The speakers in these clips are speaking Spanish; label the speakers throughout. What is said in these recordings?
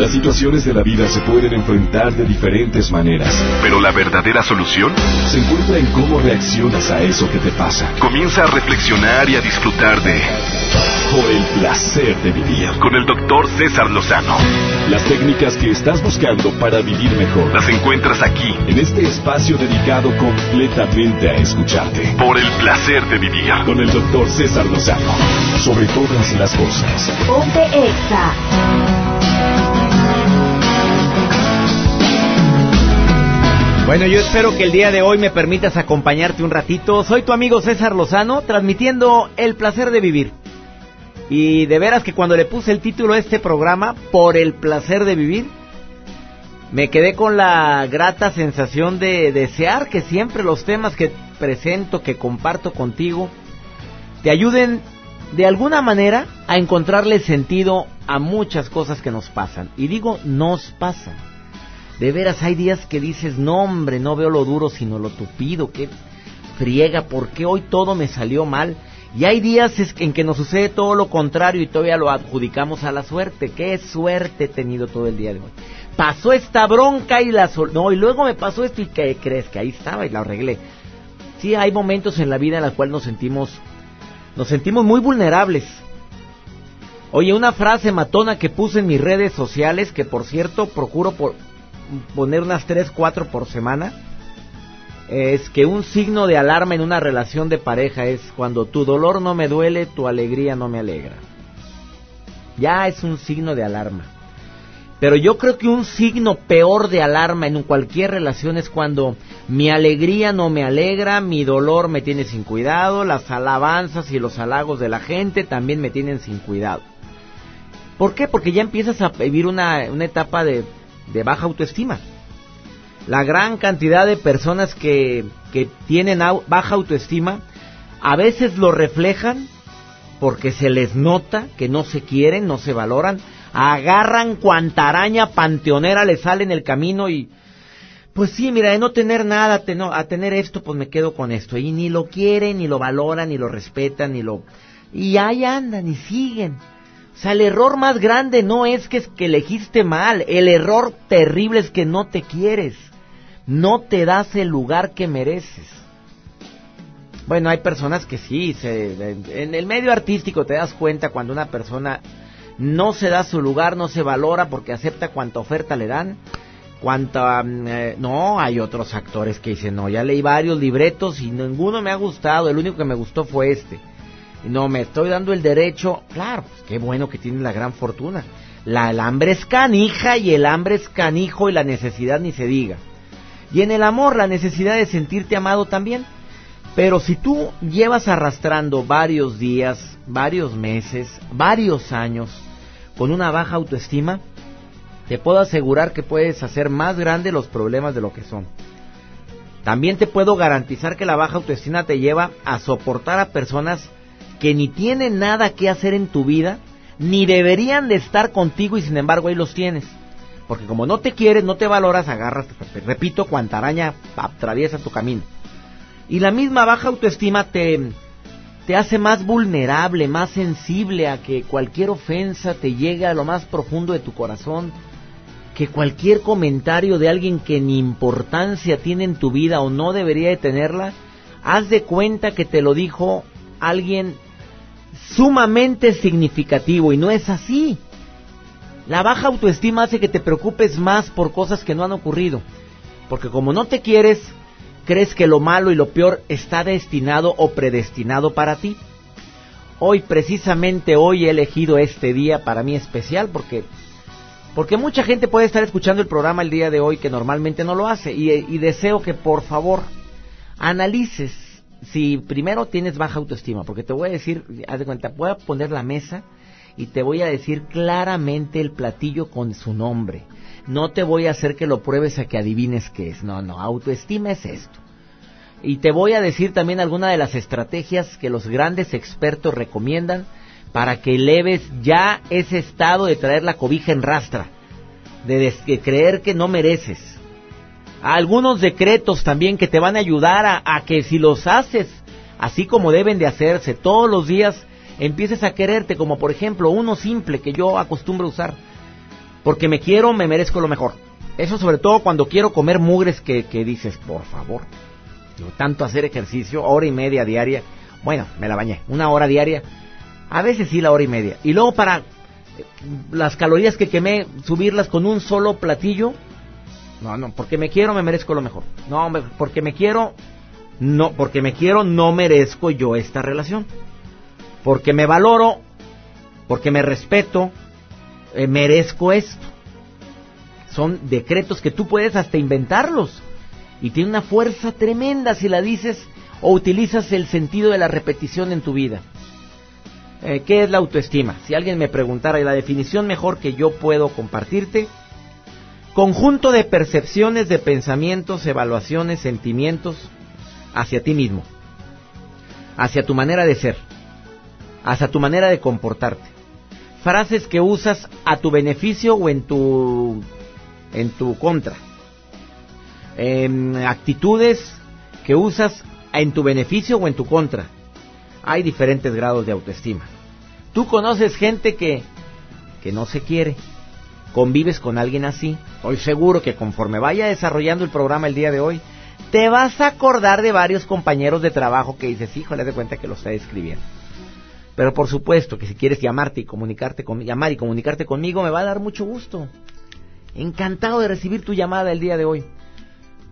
Speaker 1: Las situaciones de la vida se pueden enfrentar de diferentes maneras.
Speaker 2: Pero la verdadera solución
Speaker 1: se encuentra en cómo reaccionas a eso que te pasa.
Speaker 2: Comienza a reflexionar y a disfrutar de
Speaker 1: Por el placer de vivir.
Speaker 2: con el doctor César Lozano.
Speaker 1: Las técnicas que estás buscando para vivir mejor.
Speaker 2: Las encuentras aquí,
Speaker 1: En este espacio dedicado completamente a escucharte.
Speaker 2: por el placer de vivir.
Speaker 1: Con el doctor César Lozano. Sobre todas las cosas.
Speaker 3: Ponte Exa.
Speaker 4: Bueno, yo espero que el día de hoy me permitas acompañarte un ratito. Soy tu amigo César Lozano, transmitiendo el placer de vivir. Y de veras que cuando le puse el título a este programa, por el placer de vivir, me quedé con la grata sensación de desear que siempre los temas que presento, que comparto contigo, te ayuden de alguna manera a encontrarle sentido a muchas cosas que nos pasan. Y digo, nos pasan. De veras hay días que dices, no hombre, no veo lo duro sino lo tupido, qué friega, ¿por qué hoy todo me salió mal? Y hay días en que nos sucede todo lo contrario y todavía lo adjudicamos a la suerte. Qué suerte he tenido todo el día de hoy. Pasó esta bronca y la sol... No, y luego me pasó esto y ¿qué crees? Que ahí estaba y la arreglé. Sí, hay momentos en la vida en los cuales nos sentimos, nos sentimos muy vulnerables. Oye, una frase matona que puse en mis redes sociales, que por cierto procuro por poner unas 3, 4 por semana, es que un signo de alarma en una relación de pareja es cuando tu dolor no me duele, tu alegría no me alegra. Ya es un signo de alarma. Pero yo creo que un signo peor de alarma en cualquier relación es cuando mi alegría no me alegra, mi dolor me tiene sin cuidado, las alabanzas y los halagos de la gente también me tienen sin cuidado. ¿Por qué? Porque ya empiezas a vivir una, una etapa de, de baja autoestima. La gran cantidad de personas que, que tienen baja autoestima a veces lo reflejan porque se les nota que no se quieren, no se valoran, agarran cuanta araña panteonera les sale en el camino y pues sí, mira, de no tener nada a tener esto, pues me quedo con esto. Y ni lo quieren, ni lo valoran, ni lo respetan, ni lo... Y ahí andan y siguen. O sea, el error más grande no es que es que elegiste mal, el error terrible es que no te quieres, no te das el lugar que mereces. Bueno, hay personas que sí, se, en el medio artístico te das cuenta cuando una persona no se da su lugar, no se valora porque acepta cuanta oferta le dan, cuanta... mm, eh, no, hay otros actores que dicen, no, ya leí varios libretos y ninguno me ha gustado, el único que me gustó fue este. No, me estoy dando el derecho, claro, pues qué bueno que tiene la gran fortuna. La, el hambre es canija y el hambre es canijo y la necesidad ni se diga. Y en el amor la necesidad de sentirte amado también. Pero si tú llevas arrastrando varios días, varios meses, varios años con una baja autoestima, te puedo asegurar que puedes hacer más grandes los problemas de lo que son. También te puedo garantizar que la baja autoestima te lleva a soportar a personas que ni tienen nada que hacer en tu vida, ni deberían de estar contigo y sin embargo ahí los tienes. Porque como no te quieres, no te valoras, agarras, repito, cuanta araña atraviesa tu camino. Y la misma baja autoestima te, te hace más vulnerable, más sensible a que cualquier ofensa te llegue a lo más profundo de tu corazón, que cualquier comentario de alguien que ni importancia tiene en tu vida o no debería de tenerla, haz de cuenta que te lo dijo alguien sumamente significativo y no es así. La baja autoestima hace que te preocupes más por cosas que no han ocurrido, porque como no te quieres, crees que lo malo y lo peor está destinado o predestinado para ti. Hoy, precisamente hoy, he elegido este día para mí especial porque, porque mucha gente puede estar escuchando el programa el día de hoy que normalmente no lo hace y, y deseo que por favor analices si primero tienes baja autoestima, porque te voy a decir, haz de cuenta, voy a poner la mesa y te voy a decir claramente el platillo con su nombre. No te voy a hacer que lo pruebes a que adivines qué es. No, no, autoestima es esto. Y te voy a decir también algunas de las estrategias que los grandes expertos recomiendan para que eleves ya ese estado de traer la cobija en rastra, de, de creer que no mereces. Algunos decretos también que te van a ayudar a, que si los haces así como deben de hacerse todos los días, empieces a quererte, como por ejemplo uno simple que yo acostumbro usar. Porque me quiero, me merezco lo mejor. Eso sobre todo cuando quiero comer mugres que, que dices, por favor. tanto hacer ejercicio, hora y media diaria. Bueno, me la bañé. Una hora diaria. A veces sí la hora y media. Y luego para eh, las calorías que quemé, subirlas con un solo platillo. No, no, porque me quiero, me merezco lo mejor. No, porque me quiero, no, porque me quiero, no merezco yo esta relación. Porque me valoro, porque me respeto, eh, merezco esto. Son decretos que tú puedes hasta inventarlos. Y tiene una fuerza tremenda si la dices o utilizas el sentido de la repetición en tu vida. Eh, ¿Qué es la autoestima? Si alguien me preguntara la definición mejor que yo puedo compartirte, conjunto de percepciones, de pensamientos, evaluaciones, sentimientos hacia ti mismo, hacia tu manera de ser, hacia tu manera de comportarte. Frases que usas a tu beneficio o en tu en tu contra. actitudes que usas en tu beneficio o en tu contra. Hay diferentes grados de autoestima. Tú conoces gente que, que no se quiere. Convives con alguien así. Estoy seguro que conforme vaya desarrollando el programa el día de hoy, te vas a acordar de varios compañeros de trabajo que dices, híjole, de cuenta que lo está escribiendo. Pero por supuesto que si quieres llamarte y comunicarte con, llamar y comunicarte conmigo, me va a dar mucho gusto. Encantado de recibir tu llamada el día de hoy.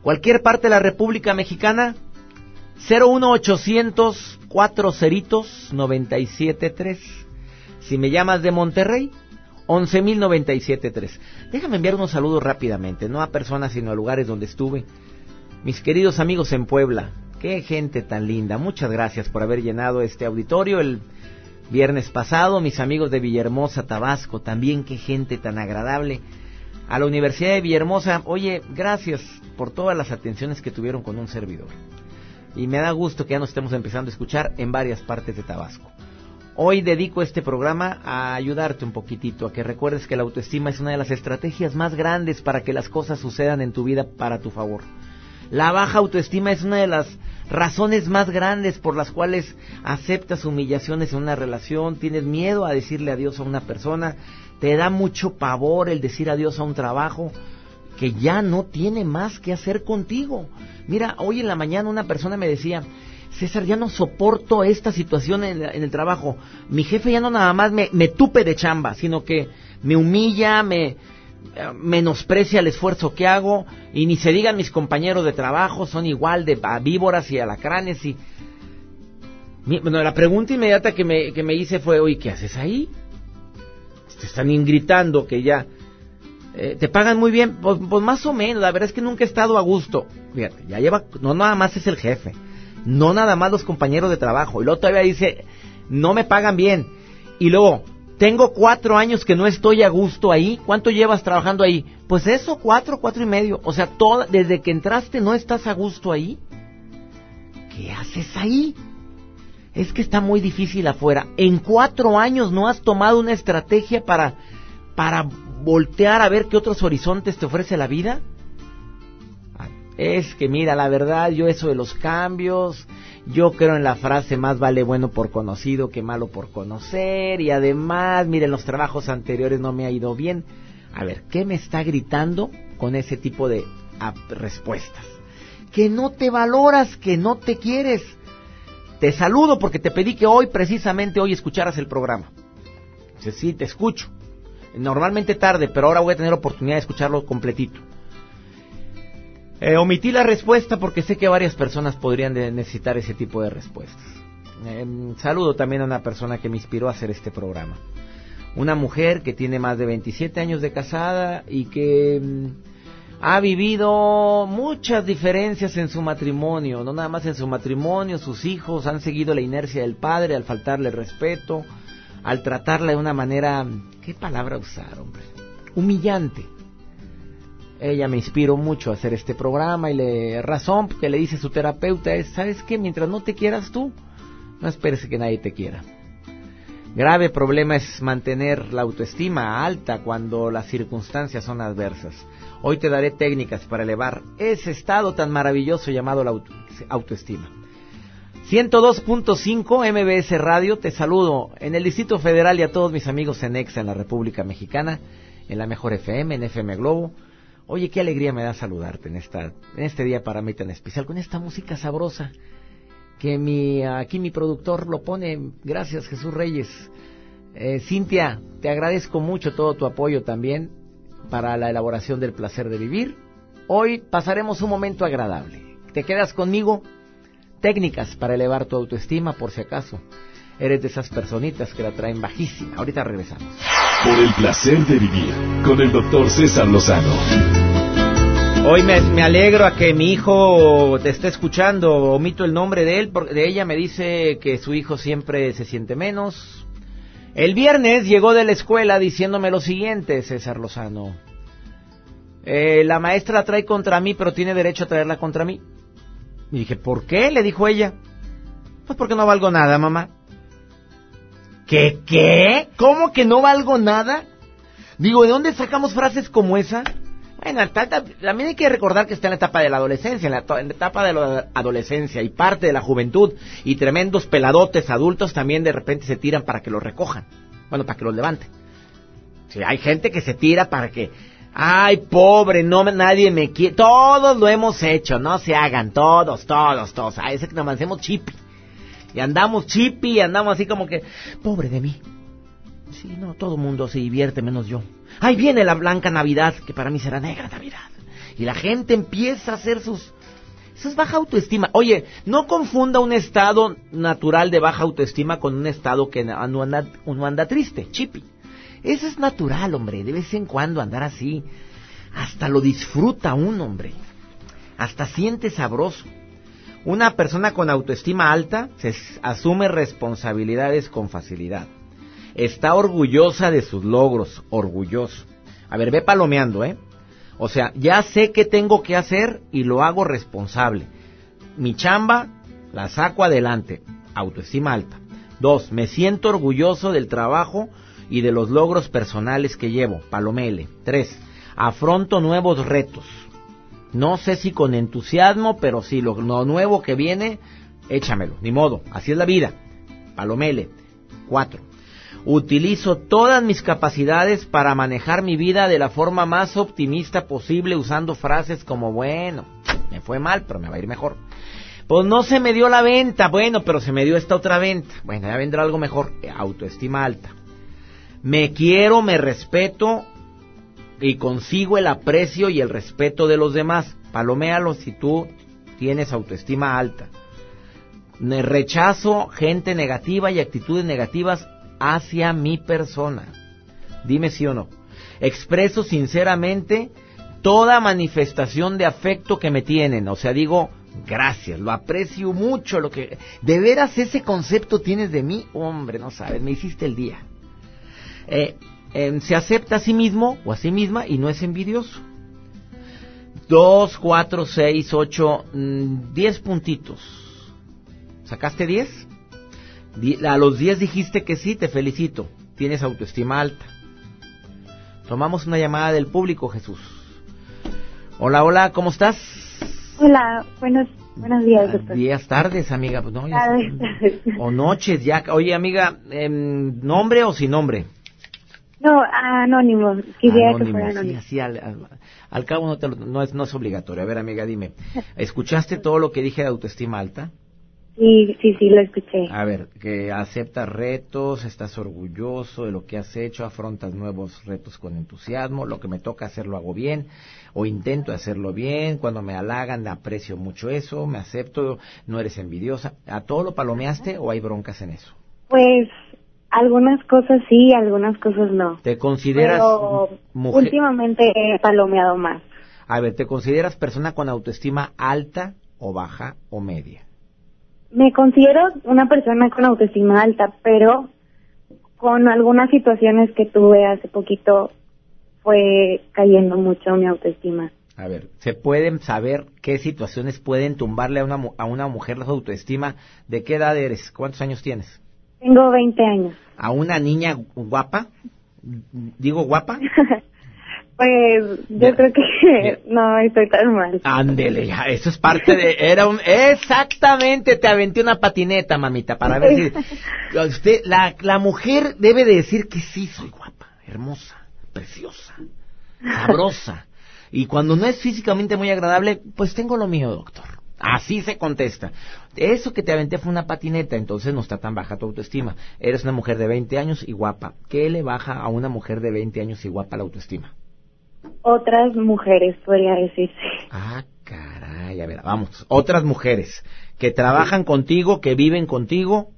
Speaker 4: Cualquier parte de la República Mexicana, 01800 4 ceritos 973. Si me llamas de Monterrey, 11973. Déjame enviar unos saludos rápidamente, no a personas sino a lugares donde estuve. Mis queridos amigos en Puebla, qué gente tan linda. Muchas gracias por haber llenado este auditorio el viernes pasado. Mis amigos de Villahermosa, Tabasco, también qué gente tan agradable a la Universidad de Villahermosa, oye, gracias por todas las atenciones que tuvieron con un servidor. Y me da gusto que ya nos estemos empezando a escuchar en varias partes de Tabasco. Hoy dedico este programa a ayudarte un poquitito, a que recuerdes que la autoestima es una de las estrategias más grandes para que las cosas sucedan en tu vida para tu favor. La baja autoestima es una de las razones más grandes por las cuales aceptas humillaciones en una relación, tienes miedo a decirle adiós a una persona, te da mucho pavor el decir adiós a un trabajo que ya no tiene más que hacer contigo. Mira, hoy en la mañana una persona me decía, César, ya no soporto esta situación en, el trabajo. Mi jefe ya no nada más me, me tupe de chamba, sino que me humilla, me, menosprecia el esfuerzo que hago y ni se digan mis compañeros de trabajo son igual de víboras y alacranes y bueno la pregunta inmediata que me, que me hice fue oye qué haces ahí te están gritando que ya eh, te pagan muy bien pues, pues, más o menos la verdad es que nunca he estado a gusto. Ya lleva no nada más es el jefe no nada más los compañeros de trabajo y luego todavía dice no me pagan bien y luego tengo cuatro años que no estoy a gusto ahí. ¿Cuánto llevas trabajando ahí? Pues eso, cuatro, cuatro y medio. O sea, toda, desde que entraste no estás a gusto ahí. ¿Qué haces ahí? Es que está muy difícil afuera. En cuatro años no has tomado una estrategia para, para voltear a ver qué otros horizontes te ofrece la vida. Es que mira, la verdad, yo eso de los cambios, yo creo en la frase más vale bueno por conocido que malo por conocer y además, miren, los trabajos anteriores no me ha ido bien. A ver, ¿qué me está gritando con ese tipo de respuestas? Que no te valoras, que no te quieres. Te saludo porque te pedí que hoy, precisamente hoy, escucharas el programa. Dice, sí, te escucho. Normalmente tarde, pero ahora voy a tener oportunidad de escucharlo completito. Eh, omití la respuesta porque sé que varias personas podrían necesitar ese tipo de respuestas. Em, saludo también a una persona que me inspiró a hacer este programa. Una mujer que tiene más de 27 años de casada y que em, ha vivido muchas diferencias en su matrimonio. No nada más en su matrimonio, sus hijos han seguido la inercia del padre al faltarle respeto, al tratarla de una manera... ¿Qué palabra usar, hombre? Humillante ella me inspiró mucho a hacer este programa y le razón que le dice su terapeuta es, ¿sabes qué? Mientras no te quieras tú, no esperes que nadie te quiera. Grave problema es mantener la autoestima alta cuando las circunstancias son adversas. Hoy te daré técnicas para elevar ese estado tan maravilloso llamado la autoestima. 102.5 MBS Radio, te saludo en el Distrito Federal y a todos mis amigos en EXA en la República Mexicana en la Mejor FM, en FM Globo. Oye, qué alegría me da saludarte en, esta, en este día para mí tan especial, con esta música sabrosa que mi, aquí mi productor lo pone. Gracias, Jesús Reyes. Eh, Cintia, te agradezco mucho todo tu apoyo también para la elaboración del placer de vivir. Hoy pasaremos un momento agradable. ¿Te quedas conmigo? Técnicas para elevar tu autoestima por si acaso. Eres de esas personitas que la traen bajísima. Ahorita regresamos.
Speaker 1: Por el placer de vivir con el doctor César Lozano.
Speaker 4: Hoy me, alegro a que mi hijo te esté escuchando. Omito el nombre de él, porque de ella me dice que su hijo siempre se siente menos. El viernes llegó de la escuela diciéndome lo siguiente, César Lozano. Eh, la maestra la trae contra mí, pero tiene derecho a traerla contra mí. Y dije, ¿por qué? Le dijo ella. Pues porque no valgo nada, mamá. ¿Qué? ¿Qué? ¿Cómo que no valgo nada? Digo, ¿de dónde sacamos frases como esa? Bueno, también hay que recordar que está en la etapa de la adolescencia, en la, etapa de la adolescencia y parte de la juventud y tremendos peladotes adultos también de repente se tiran para que los recojan, bueno, para que los levanten. Sí, hay gente que se tira para que, ay, pobre, no nadie me quiere, todos lo hemos hecho, no se hagan, todos, todos, todos, a ese que nos hacemos chipi. Y andamos chipi y andamos así como que, pobre de mí. Sí, no, todo mundo se divierte menos yo. Ahí viene la blanca Navidad, que para mí será negra Navidad. Y la gente empieza a hacer sus... Eso es baja autoestima. Oye, no confunda un estado natural de baja autoestima con un estado que anda, uno anda triste, chipi. Eso es natural, hombre, de vez en cuando andar así. Hasta lo disfruta un hombre. Hasta siente sabroso. Una persona con autoestima alta se asume responsabilidades con facilidad está orgullosa de sus logros, orgulloso. A ver, ve palomeando, ¿eh? O sea, ya sé qué tengo que hacer y lo hago responsable. Mi chamba la saco adelante, autoestima alta. Dos, me siento orgulloso del trabajo y de los logros personales que llevo, palomele. Tres, afronto nuevos retos. No sé si con entusiasmo, pero si lo, lo nuevo que viene, échamelo, ni modo, así es la vida. Palomele. Cuatro, Utilizo todas mis capacidades para manejar mi vida de la forma más optimista posible usando frases como, bueno, me fue mal, pero me va a ir mejor. Pues no se me dio la venta, bueno, pero se me dio esta otra venta. Bueno, ya vendrá algo mejor, autoestima alta. Me quiero, me respeto y consigo el aprecio y el respeto de los demás. Paloméalo si tú tienes autoestima alta. Rechazo gente negativa y actitudes negativas hacia mi persona. Dime sí o no. Expreso sinceramente toda manifestación de afecto que me tienen. O sea, digo, gracias, lo aprecio mucho. Lo que de veras ese concepto tienes de mí, hombre, no sabes, me hiciste el día. Eh, se acepta a sí mismo o a sí misma y no es envidioso. Dos, cuatro, seis, ocho, mm, diez puntitos. ¿Sacaste diez? A los 10 dijiste que sí, te felicito. Tienes autoestima alta. Tomamos una llamada del público, Jesús. Hola, hola, ¿cómo estás?
Speaker 5: Hola, buenos, buenos días, doctor.
Speaker 4: Días, tardes, amiga. Pues no, O noches, ya. Oye, amiga, em, ¿nombre o sin nombre?
Speaker 5: No, anónimo. Quisiera que fuera anónimo.
Speaker 4: Sí, al, al, cabo no, te, no, es, no es obligatorio. A ver, amiga, dime. ¿Escuchaste todo lo que dije de autoestima alta?
Speaker 5: Sí, sí, sí, lo escuché.
Speaker 4: A ver, que aceptas retos, estás orgulloso de lo que has hecho, afrontas nuevos retos con entusiasmo, lo que me toca hacer lo hago bien, o intento hacerlo bien, cuando me halagan aprecio mucho eso, me acepto, no eres envidiosa. ¿A todo lo palomeaste o hay broncas en eso?
Speaker 5: Pues algunas cosas sí, algunas cosas no.
Speaker 4: ¿Te consideras
Speaker 5: mujer? Últimamente he palomeado más.
Speaker 4: A ver, ¿te consideras persona con autoestima alta o baja o media?
Speaker 5: Me considero una persona con autoestima alta, pero con algunas situaciones que tuve hace poquito fue cayendo mucho mi autoestima.
Speaker 4: A ver, ¿se pueden saber qué situaciones pueden tumbarle a una, a una mujer la autoestima? ¿De qué edad eres? ¿Cuántos años tienes?
Speaker 5: Tengo 20 años.
Speaker 4: ¿A una niña guapa? ¿Digo guapa?
Speaker 5: Pues yo creo que no estoy tan mal.
Speaker 4: Ándele, ya, eso es parte de... Era un... Exactamente, te aventé una patineta, mamita, para ver si... Usted, la, la mujer debe de decir que sí, soy guapa, hermosa, preciosa, sabrosa. Y cuando no es físicamente muy agradable, pues tengo lo mío, doctor. Así se contesta. Eso que te aventé fue una patineta, entonces no está tan baja tu autoestima. Eres una mujer de 20 años y guapa. ¿Qué le baja a una mujer de 20 años y guapa la autoestima?
Speaker 5: Otras mujeres, podría decirse.
Speaker 4: Ah, caray, a ver, vamos. Otras mujeres que trabajan contigo, que viven contigo,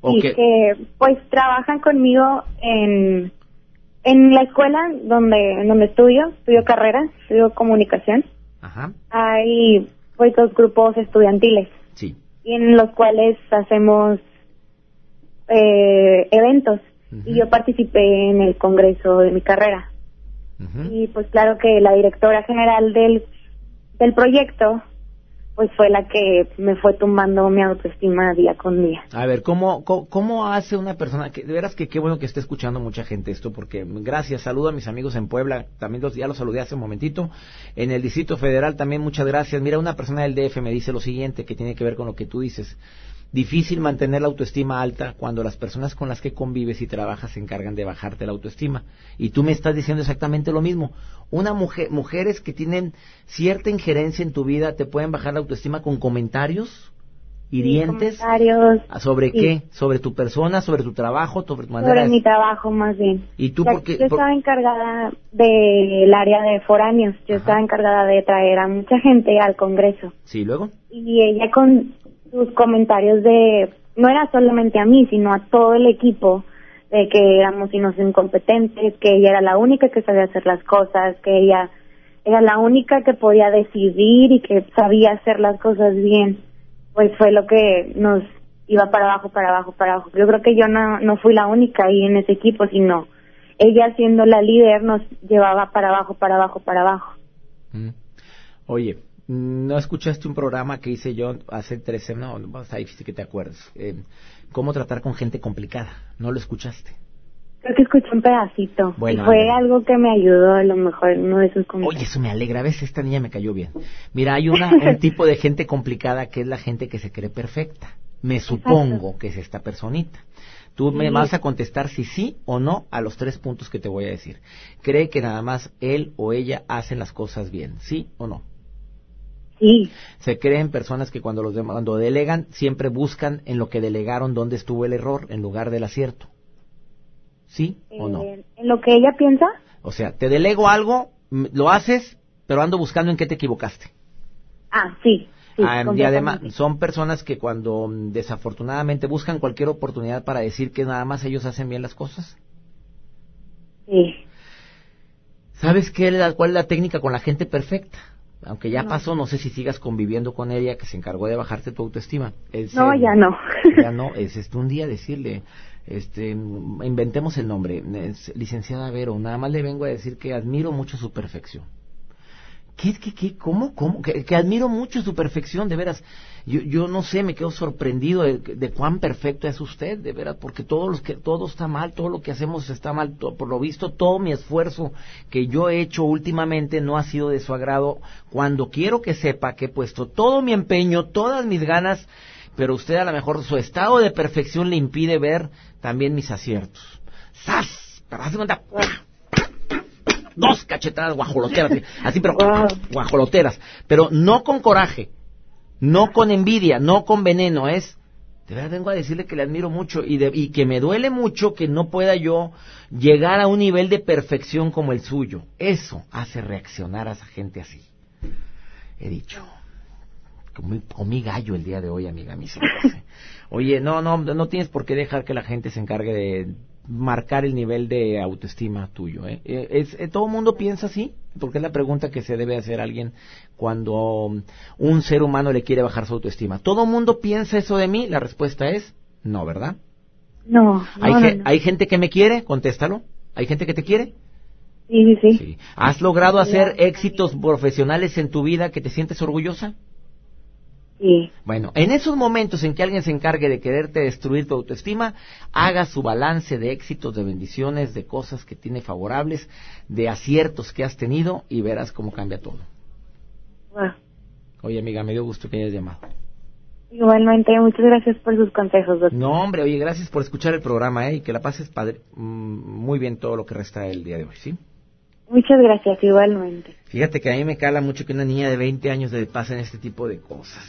Speaker 4: o
Speaker 5: y
Speaker 4: que...
Speaker 5: que pues trabajan conmigo en en la escuela donde donde estudio, estudio carrera, estudio comunicación.
Speaker 4: Ajá,
Speaker 5: Hay pues dos grupos estudiantiles
Speaker 4: sí.
Speaker 5: y en los cuales hacemos eh, eventos y yo participé en el congreso de mi carrera y pues claro que la directora general del del proyecto pues fue la que me fue tumbando mi autoestima día con día.
Speaker 4: A ver, ¿cómo, cómo, cómo hace una persona que, de veras que qué bueno que esté escuchando mucha gente esto, porque gracias, saludo a mis amigos en Puebla, también los, ya los saludé hace un momentito, en el Distrito Federal también muchas gracias. Mira, una persona del DF me dice lo siguiente, que tiene que ver con lo que tú dices. Difícil mantener la autoestima alta cuando las personas con las que convives y trabajas se encargan de bajarte la autoestima. Y tú me estás diciendo exactamente lo mismo. Una mujer, mujeres que tienen cierta injerencia en tu vida te pueden bajar la autoestima con comentarios hirientes.
Speaker 5: Comentarios
Speaker 4: ¿Sobre
Speaker 5: Sí.
Speaker 4: qué? ¿Sobre tu persona, sobre tu trabajo, sobre tu manera
Speaker 5: sobre
Speaker 4: de...
Speaker 5: mi trabajo más bien.
Speaker 4: ¿Y tú
Speaker 5: Ya
Speaker 4: por qué-
Speaker 5: Yo
Speaker 4: por-
Speaker 5: estaba encargada del área de foráneos, yo
Speaker 4: Ajá.
Speaker 5: estaba encargada de traer a mucha gente al Congreso
Speaker 4: Sí, luego.
Speaker 5: y ella con sus comentarios de, no era solamente a mí, sino a todo el equipo, de que éramos unos incompetentes, que ella era la única que sabía hacer las cosas, que ella era la única que podía decidir y que sabía hacer las cosas bien, pues fue lo que nos iba para abajo, para abajo, para abajo. Yo creo que yo no, no fui la única ahí en ese equipo, sino ella siendo la líder nos llevaba para abajo, para abajo, para abajo.
Speaker 4: Mm. Oye, ¿no escuchaste un programa que hice yo hace tres semanas? No, está difícil que te acuerdes. Eh, ¿Cómo tratar con gente complicada? ¿No lo escuchaste?
Speaker 5: Creo que escuché un pedacito.
Speaker 4: Bueno,
Speaker 5: y fue algo que me ayudó, a lo mejor, uno de comentarios.
Speaker 4: Oye, eso me alegra. A veces esta niña me cayó bien. Mira, hay una, un tipo de gente complicada que es la gente que se cree perfecta. Me supongo que es esta personita. Tú me
Speaker 5: Sí.
Speaker 4: vas a contestar si sí o no a los tres puntos que te voy a decir. Cree que nada más él o ella hacen las cosas bien, ¿sí o no?
Speaker 5: Sí,
Speaker 4: Se creen personas que cuando los dem- cuando delegan siempre buscan en lo que delegaron dónde estuvo el error en lugar del acierto. ¿Sí o no?
Speaker 5: eh, en lo que ella piensa,
Speaker 4: O sea, te delego algo, lo haces, pero ando buscando en qué te equivocaste.
Speaker 5: ah, sí. sí
Speaker 4: Ah, y además son personas que cuando desafortunadamente buscan cualquier oportunidad para decir que nada más ellos hacen bien las cosas.
Speaker 5: Sí,
Speaker 4: ¿Sabes qué, cuál es la técnica con la gente perfecta? Aunque ya
Speaker 5: No.
Speaker 4: pasó, no sé si sigas conviviendo con ella que se encargó de bajarte tu autoestima. Es,
Speaker 5: no,
Speaker 4: eh,
Speaker 5: ya no.
Speaker 4: Ya no, es este, un día decirle, este, inventemos el nombre, es licenciada Vero, nada más le vengo a decir que admiro mucho su perfección. ¿Qué, qué, qué, cómo, cómo? Que, que admiro mucho su perfección, de veras. Yo, yo no sé, me quedo sorprendido de, cuán perfecto es usted, de veras, porque todo, los que, todo está mal, todo lo que hacemos está mal. to- por lo visto, todo mi esfuerzo que yo he hecho últimamente no ha sido de su agrado. Cuando quiero que sepa que he puesto todo mi empeño, todas mis ganas, pero usted a lo mejor su estado de perfección le impide ver también mis aciertos. ¡Sas! Pero hace cuenta, dos cachetadas guajoloteras, así, pero
Speaker 5: Wow.
Speaker 4: guajoloteras, pero no con coraje, no con envidia, no con veneno, es de verdad vengo a decirle que le admiro mucho y, de- y que me duele mucho que no pueda yo llegar a un nivel de perfección como el suyo. Eso hace reaccionar a esa gente así. He dicho. Comí, comí gallo el día de hoy, amiga mía. Oye, no, no, no tienes por qué dejar que la gente se encargue de marcar el nivel de autoestima tuyo. ¿eh? Eh, Es, eh, ¿Todo el mundo piensa así? Porque es la pregunta que se debe hacer a alguien cuando um, un ser humano le quiere bajar su autoestima. ¿Todo el mundo piensa eso de mí? La respuesta es no, ¿verdad?
Speaker 5: No,
Speaker 4: ¿Hay,
Speaker 5: no,
Speaker 4: ge-
Speaker 5: no.
Speaker 4: ¿Hay gente que me quiere? Contéstalo. ¿Hay gente que te quiere?
Speaker 5: Sí, sí, sí.
Speaker 4: Sí. ¿Has logrado hacer éxitos profesionales en tu vida que te sientes orgullosa?
Speaker 5: Sí,
Speaker 4: Bueno, en esos momentos en que alguien se encargue de quererte destruir tu autoestima, haga su balance de éxitos, de bendiciones, de cosas que tiene favorables, de aciertos que has tenido y verás cómo cambia todo.
Speaker 5: Wow.
Speaker 4: Oye, amiga, me dio gusto que hayas llamado.
Speaker 5: Igualmente, muchas gracias por sus consejos, doctor.
Speaker 4: No, hombre, oye, gracias por escuchar el programa, ¿eh? Y que la pases padre, mm, muy bien todo lo que resta del día de hoy, ¿sí?
Speaker 5: Muchas gracias, igualmente.
Speaker 4: Fíjate que a mí me cala mucho que una niña de 20 años le pasen este tipo de cosas.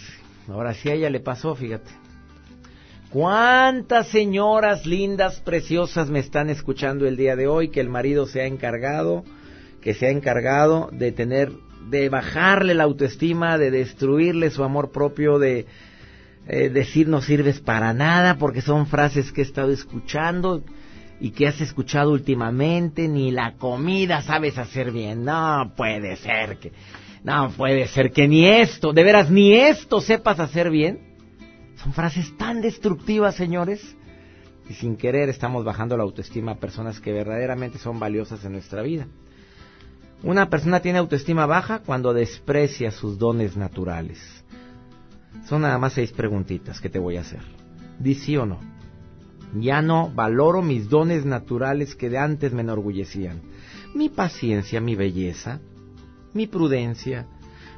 Speaker 4: Ahora sí a ella le pasó, fíjate. ¿Cuántas señoras lindas, preciosas me están escuchando el día de hoy que el marido se ha encargado, que se ha encargado de tener, de bajarle la autoestima, de destruirle su amor propio, de eh, decir no sirves para nada, porque son frases que he estado escuchando y que has escuchado últimamente, ni la comida sabes hacer bien. No puede ser que, no puede ser que ni esto, de veras, ni esto sepas hacer bien. Son frases tan destructivas, señores. Y sin querer estamos bajando la autoestima a personas que verdaderamente son valiosas en nuestra vida. Una persona tiene autoestima baja cuando desprecia sus dones naturales. Son nada más seis preguntitas que te voy a hacer. Di sí o no. Ya no valoro mis dones naturales que de antes me enorgullecían. Mi paciencia, mi belleza, mi prudencia,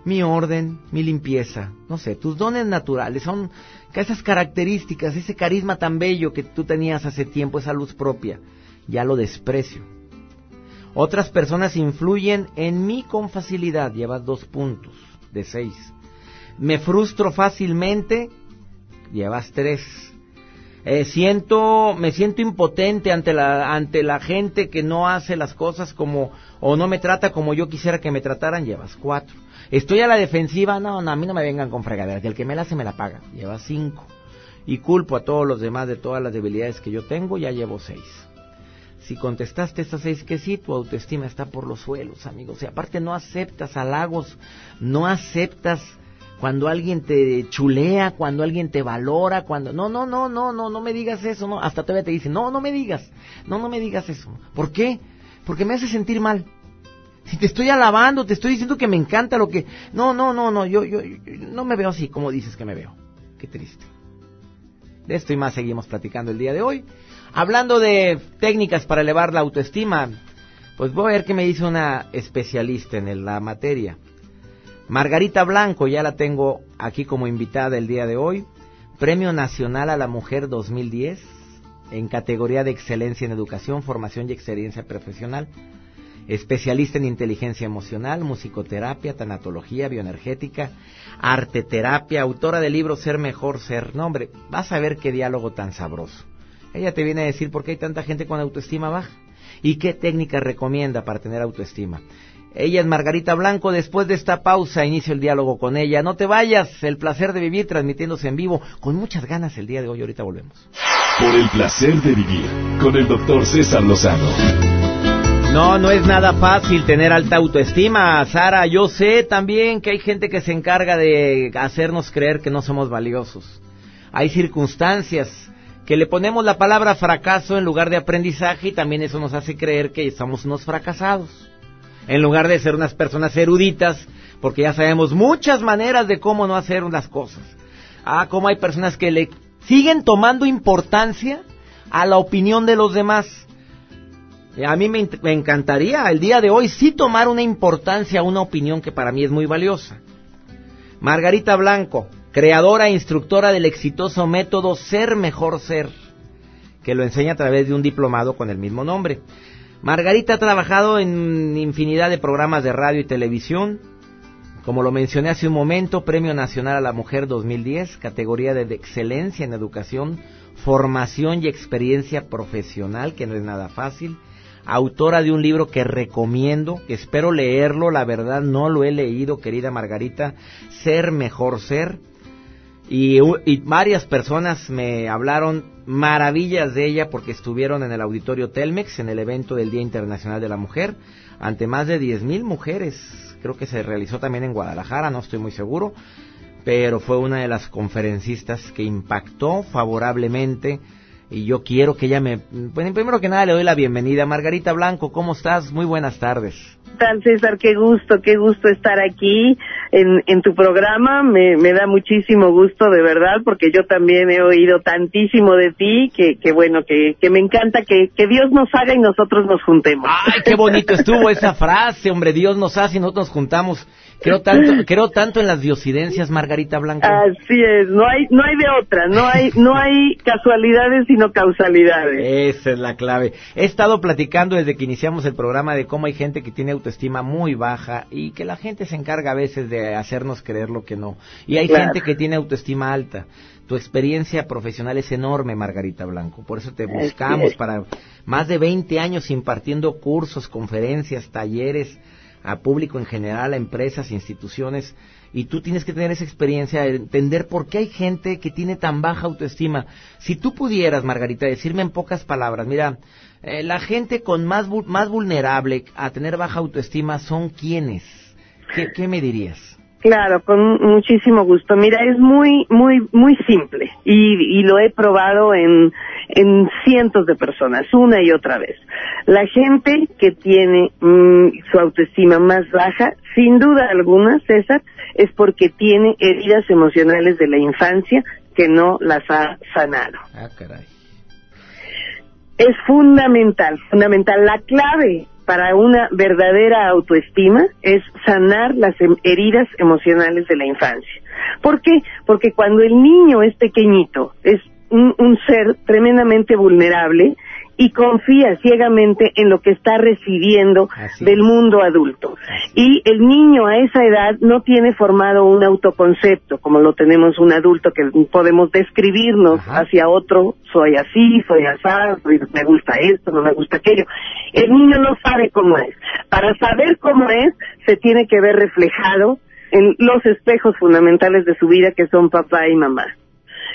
Speaker 4: mi orden, mi limpieza. No sé, tus dones naturales son esas características, ese carisma tan bello que tú tenías hace tiempo, esa luz propia. Ya lo desprecio. Otras personas influyen en mí con facilidad. Llevas dos puntos de seis. Me frustro fácilmente. Llevas tres. Eh, siento, me siento impotente ante la, ante la gente que no hace las cosas como, o no me trata como yo quisiera que me trataran, llevas cuatro. Estoy a la defensiva, no, no, a mí no me vengan con fregaderas, que el que me la hace me la paga, llevas cinco. Y culpo a todos los demás de todas las debilidades que yo tengo, ya llevo seis. Si contestaste estas seis que sí, tu autoestima está por los suelos, amigos. Y aparte no aceptas halagos, no aceptas cuando alguien te chulea, cuando alguien te valora, cuando no, no, no, no, no, no me digas eso, no, hasta todavía te dicen, "No, no me digas. No, no me digas eso." ¿Por qué? Porque me hace sentir mal. Si te estoy alabando, te estoy diciendo que me encanta lo que No, no, no, no, yo yo, yo no me veo así como dices que me veo. Qué triste. De esto y más seguimos platicando el día de hoy. Hablando de técnicas para elevar la autoestima, pues voy a ver qué me dice una especialista en la materia. Margarita Blanco, ya la tengo aquí como invitada el día de hoy. Premio Nacional a la Mujer 2010 en categoría de Excelencia en Educación, Formación y Experiencia Profesional. Especialista en inteligencia emocional, musicoterapia, tanatología, bioenergética, arteterapia, autora del libro Ser Mejor Ser. No, hombre, vas a ver qué diálogo tan sabroso. Ella te viene a decir por qué hay tanta gente con autoestima baja y qué técnica recomienda para tener autoestima. Ella es Margarita Blanco. Después de esta pausa, inicio el diálogo con ella. No te vayas. El placer de vivir transmitiéndose en vivo. Con muchas ganas el día de hoy. Ahorita volvemos.
Speaker 1: Por el placer de vivir. Con el doctor César Lozano.
Speaker 4: No, no es nada fácil tener alta autoestima, Sara. Yo sé también que hay gente que se encarga de hacernos creer que no somos valiosos. Hay circunstancias que le ponemos la palabra fracaso en lugar de aprendizaje y también eso nos hace creer que somos unos fracasados en lugar de ser unas personas eruditas, porque ya sabemos muchas maneras de cómo no hacer las cosas. Ah, cómo hay personas que le siguen tomando importancia a la opinión de los demás. A mí me, me, encantaría el día de hoy sí tomar una importancia a una opinión que para mí es muy valiosa. Margarita Blanco, creadora e instructora del exitoso método Ser Mejor Ser, que lo enseña a través de un diplomado con el mismo nombre. Margarita ha trabajado en infinidad de programas de radio y televisión. Como lo mencioné hace un momento, Premio Nacional a la Mujer 2010, categoría de excelencia en educación, formación y experiencia profesional, que no es nada fácil. Autora de un libro que recomiendo, espero leerlo, la verdad no lo he leído, querida Margarita, Ser Mejor Ser. Y, y, varias personas me hablaron maravillas de ella porque estuvieron en el auditorio Telmex en el evento del Día Internacional de la Mujer ante más de 10.000 mujeres. Creo que se realizó también en Guadalajara, no estoy muy seguro, pero fue una de las conferencistas que impactó favorablemente y yo quiero que ella me... Bueno, primero que nada le doy la bienvenida. Margarita Blanco, ¿cómo estás? Muy buenas tardes.
Speaker 6: ¿Qué tal, César? Qué gusto, qué gusto estar aquí. en, en tu programa. Me, me da muchísimo gusto, de verdad, porque yo también he oído tantísimo de ti que, que bueno, que, que me encanta que, que Dios nos haga y nosotros nos juntemos.
Speaker 4: Ay, qué bonito estuvo esa frase, hombre, Dios nos hace y nosotros nos juntamos. Creo tanto, creo tanto en las diosidencias, Margarita Blanco.
Speaker 6: Así es, no hay, no hay de otra, no hay, no hay casualidades sino causalidades.
Speaker 4: Esa es la clave. He estado platicando desde que iniciamos el programa de cómo hay gente que tiene autoestima muy baja y que la gente se encarga a veces de hacernos creer lo que no. Y hay
Speaker 6: Claro.
Speaker 4: gente que tiene autoestima alta. Tu experiencia profesional es enorme, Margarita Blanco. Por eso te buscamos
Speaker 6: es.
Speaker 4: para más de 20 años impartiendo cursos, conferencias, talleres a público en general, a empresas, instituciones, y tú tienes que tener esa experiencia de entender por qué hay gente que tiene tan baja autoestima. Si tú pudieras, Margarita, decirme en pocas palabras, mira, eh, la gente con más, más vulnerable a tener baja autoestima son quienes. ¿Qué, qué me dirías?
Speaker 6: Claro, con muchísimo gusto. Mira, es muy, muy, muy simple y, y lo he probado en, en cientos de personas, una y otra vez. La gente que tiene mm, su autoestima más baja, sin duda alguna, César, es porque tiene heridas emocionales de la infancia que no las ha sanado.
Speaker 4: Ah, caray.
Speaker 6: Es fundamental, fundamental. La clave para una verdadera autoestima es sanar las em- heridas emocionales de la infancia. ¿Por qué? Porque cuando el niño es pequeñito, es un, un ser tremendamente vulnerable y confía ciegamente en lo que está recibiendo
Speaker 4: Así
Speaker 6: del
Speaker 4: es.
Speaker 6: mundo adulto.
Speaker 4: Así
Speaker 6: Y el niño a esa edad no tiene formado un autoconcepto, como lo tenemos un adulto que podemos describirnos
Speaker 4: Ajá.
Speaker 6: hacia otro, soy así, soy así, soy- me gusta esto, no me gusta aquello. El niño no sabe cómo es. Para saber cómo es, se tiene que ver reflejado en los espejos fundamentales de su vida que son papá y mamá.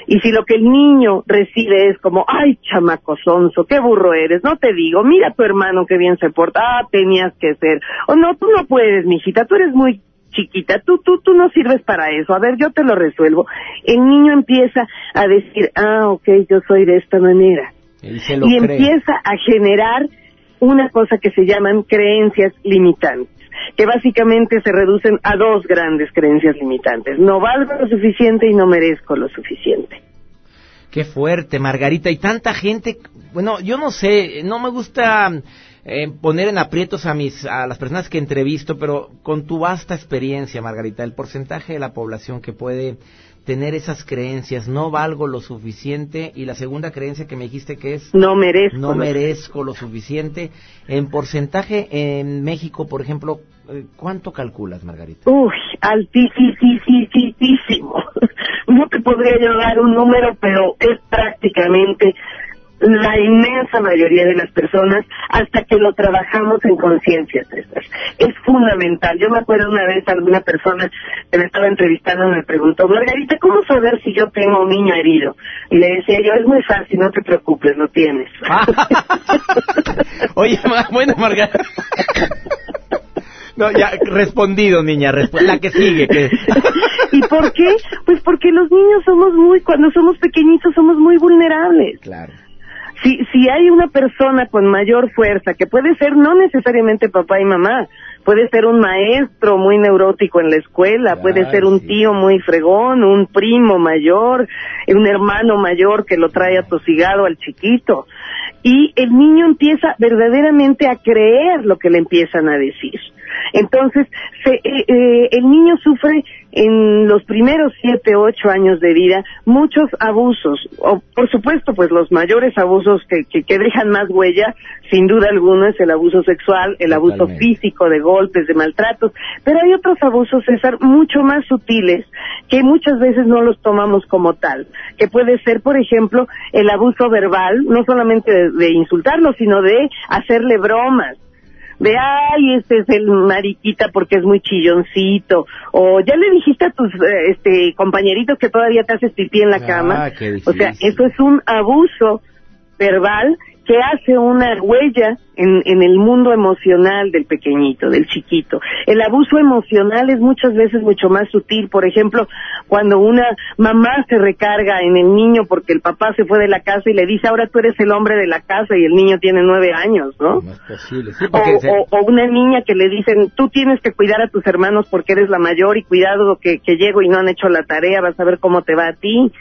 Speaker 6: Y si lo que el niño recibe es como, ay, chamaco sonso, qué burro eres, no te digo, mira a tu hermano qué bien se porta, ah, tenías que ser, o no, tú no puedes, mijita, tú eres muy chiquita, tú, tú, tú no sirves para eso, a ver, yo te lo resuelvo. El niño empieza a decir, ah, ok, yo soy de esta manera.
Speaker 4: Y se lo
Speaker 6: Y
Speaker 4: cree.
Speaker 6: empieza a generar una cosa que se llaman creencias limitantes que básicamente se reducen a dos grandes creencias limitantes. No valgo lo suficiente y no merezco lo suficiente.
Speaker 4: Qué fuerte, Margarita. Y tanta gente, bueno, yo no sé, no me gusta eh, poner en aprietos a mis a las personas que entrevisto, pero con tu vasta experiencia, Margarita, el porcentaje de la población que puede tener esas creencias, no valgo lo suficiente y la segunda creencia que me dijiste que es
Speaker 6: No merezco.
Speaker 4: no merezco lo suficiente. En porcentaje en México, por ejemplo, ¿cuánto calculas, Margarita?
Speaker 6: Uy, altísimo. No te podría yo dar un número, pero es prácticamente la inmensa mayoría de las personas hasta que lo trabajamos en conciencia, César. Es fundamental. Yo me acuerdo una vez alguna persona que me estaba entrevistando me preguntó, Margarita, ¿cómo saber si yo tengo un niño herido? Y le decía yo, es muy fácil, no te preocupes, lo tienes.
Speaker 4: Oye, bueno, Margarita. No, ya, respondido, niña. resp- la que sigue. Que...
Speaker 6: ¿Y por qué? Pues porque los niños somos muy, cuando somos pequeñitos somos muy vulnerables.
Speaker 4: Claro.
Speaker 6: Si, si hay una persona con mayor fuerza, que puede ser no necesariamente papá y mamá, puede ser un maestro muy neurótico en la escuela,
Speaker 4: Claro,
Speaker 6: puede ser un
Speaker 4: sí.
Speaker 6: tío muy fregón, un primo mayor, un hermano mayor que lo trae atosigado al chiquito. Y el niño empieza verdaderamente a creer lo que le empiezan a decir. Entonces, se, eh, eh, el niño sufre en los primeros siete, ocho años de vida muchos abusos. O, por supuesto, pues los mayores abusos que, que, que dejan más huella, sin duda alguna, es el abuso sexual, el abuso
Speaker 4: Totalmente.
Speaker 6: físico, de golpes, de maltratos. Pero hay otros abusos, César, mucho más sutiles que muchas veces no los tomamos como tal. Que puede ser, por ejemplo, el abuso verbal, no solamente de, de insultarlo, sino de hacerle bromas de ay este es el mariquita porque es muy chilloncito o ya le dijiste a tus eh, este compañeritos que todavía te haces pipí en la
Speaker 4: Ah,
Speaker 6: cama o sea eso es un abuso verbal que hace una huella en, en el mundo emocional del pequeñito, del chiquito. El abuso emocional es muchas veces mucho más sutil. Por ejemplo, cuando una mamá se recarga en el niño porque el papá se fue de la casa y le dice, ahora tú eres el hombre de la casa y el niño tiene nueve años, ¿no?
Speaker 4: No es posible. Sí,
Speaker 6: O,
Speaker 4: se-
Speaker 6: o- o una niña que le dicen, tú tienes que cuidar a tus hermanos porque eres la mayor y cuidado que, que llego y no han hecho la tarea, vas a ver cómo te va a ti.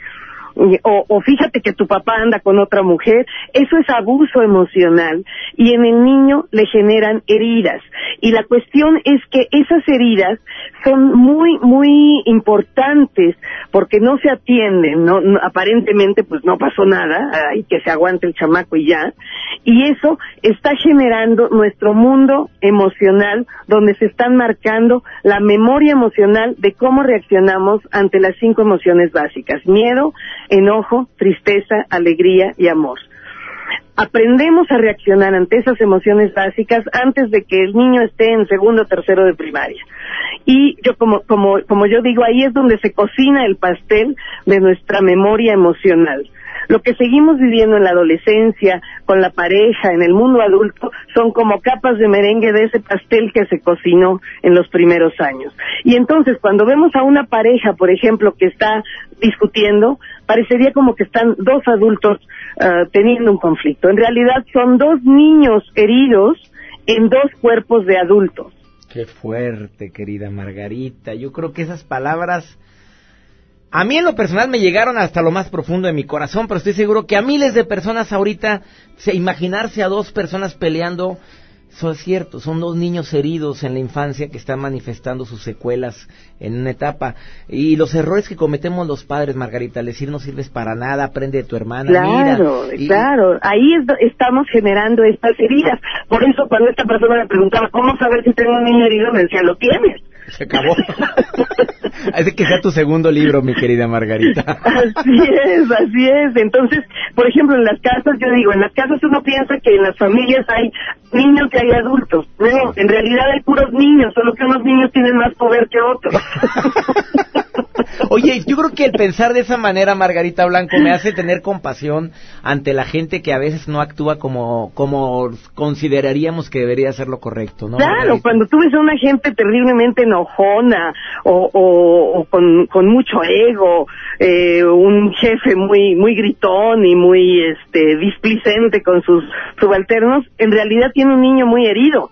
Speaker 6: Y- O, fíjate que tu papá anda con otra mujer, eso es abuso emocional y en el niño le generan heridas. Y la cuestión es que esas heridas son muy, muy importantes porque no se atienden, no- aparentemente pues no pasó nada, hay que se aguante el chamaco y ya. Y eso está generando nuestro mundo emocional donde se están marcando la memoria emocional de cómo reaccionamos ante las cinco emociones básicas, miedo, enojo, tristeza, alegría y amor. Aprendemos a reaccionar ante esas emociones básicas antes de que el niño esté en segundo o tercero de primaria. Y yo como, como, como yo digo, ahí es donde se cocina el pastel de nuestra memoria emocional. Lo que seguimos viviendo en la adolescencia, con la pareja, en el mundo adulto, son como capas de merengue de ese pastel que se cocinó en los primeros años. Y entonces, cuando vemos a una pareja, por ejemplo, que está discutiendo, parecería como que están dos adultos ah, teniendo un conflicto. En realidad son dos niños heridos en dos cuerpos de adultos.
Speaker 4: Qué fuerte, querida Margarita. Yo creo que esas palabras a mí en lo personal me llegaron hasta lo más profundo de mi corazón, pero estoy seguro que a miles de personas ahorita se imaginarse a dos personas peleando eso es cierto, son dos niños heridos en la infancia que están manifestando sus secuelas en una etapa. Y los errores que cometemos los padres, Margarita, al decir no sirves para nada, aprende de tu hermana,
Speaker 6: Claro,
Speaker 4: mira. Y-
Speaker 6: claro. Ahí es estamos generando estas heridas. Por eso cuando esta persona me preguntaba, ¿cómo saber si tengo un niño herido? Me decía, lo tienes.
Speaker 4: Se acabó. Hace que sea tu segundo libro, mi querida Margarita.
Speaker 6: Así es, así es. Entonces, por ejemplo, en las casas, yo digo, en las casas uno piensa que en las familias hay niños y hay adultos. No, en realidad hay puros niños, solo que unos niños tienen más poder que otros.
Speaker 4: Oye, yo creo que el pensar de esa manera, Margarita Blanco, me hace tener compasión ante la gente que a veces no actúa como, como consideraríamos que debería ser lo correcto, ¿no?
Speaker 6: Claro,
Speaker 4: Margarita?
Speaker 6: cuando tú ves a una gente terriblemente enojona o, o, o con, con mucho ego, eh, un jefe muy muy gritón y muy este displicente con sus subalternos, en realidad tiene un niño muy herido.